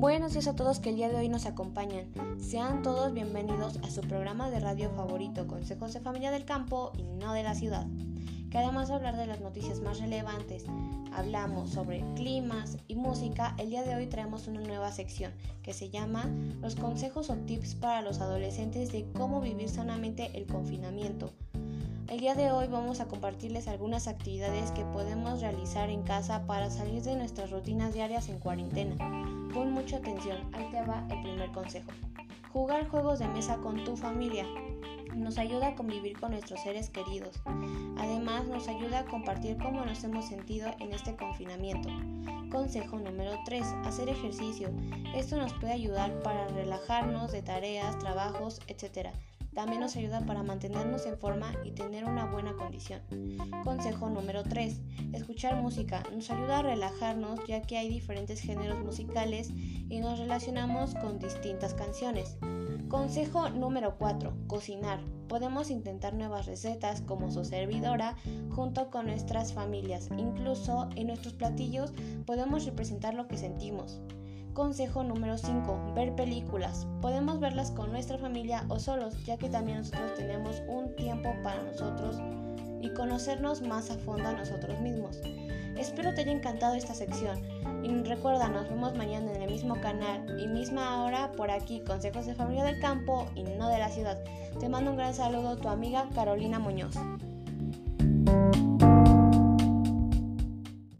buenos días a todos que el día de hoy nos acompañan. Sean todos bienvenidos a su programa de radio favorito, Consejos de Familia del Campo y no de la ciudad. Que además de hablar de las noticias más relevantes, hablamos sobre climas y música, el día de hoy traemos una nueva sección que se llama Los consejos o tips para los adolescentes de cómo vivir sanamente el confinamiento. El día de hoy vamos a compartirles algunas actividades que podemos realizar en casa para salir de nuestras rutinas diarias en cuarentena. Pon mucha atención, ahí te va el primer consejo. Jugar juegos de mesa con tu familia. Nos ayuda a convivir con nuestros seres queridos. Además, nos ayuda a compartir cómo nos hemos sentido en este confinamiento. Consejo número 3. Hacer ejercicio. Esto nos puede ayudar para relajarnos de tareas, trabajos, etc. También nos ayuda para mantenernos en forma y tener una buena condición. Consejo número 3. Escuchar música. Nos ayuda a relajarnos ya que hay diferentes géneros musicales y nos relacionamos con distintas canciones. Consejo número 4. Cocinar. Podemos intentar nuevas recetas como su servidora junto con nuestras familias. Incluso en nuestros platillos podemos representar lo que sentimos. Consejo número 5. Ver películas. Podemos verlas con nuestra familia o solos, ya que también nosotros tenemos un tiempo para nosotros y conocernos más a fondo a nosotros mismos. Espero te haya encantado esta sección y recuerda, nos vemos mañana en el mismo canal y misma hora por aquí, Consejos de Familia del Campo y no de la ciudad. Te mando un gran saludo, tu amiga Carolina Muñoz.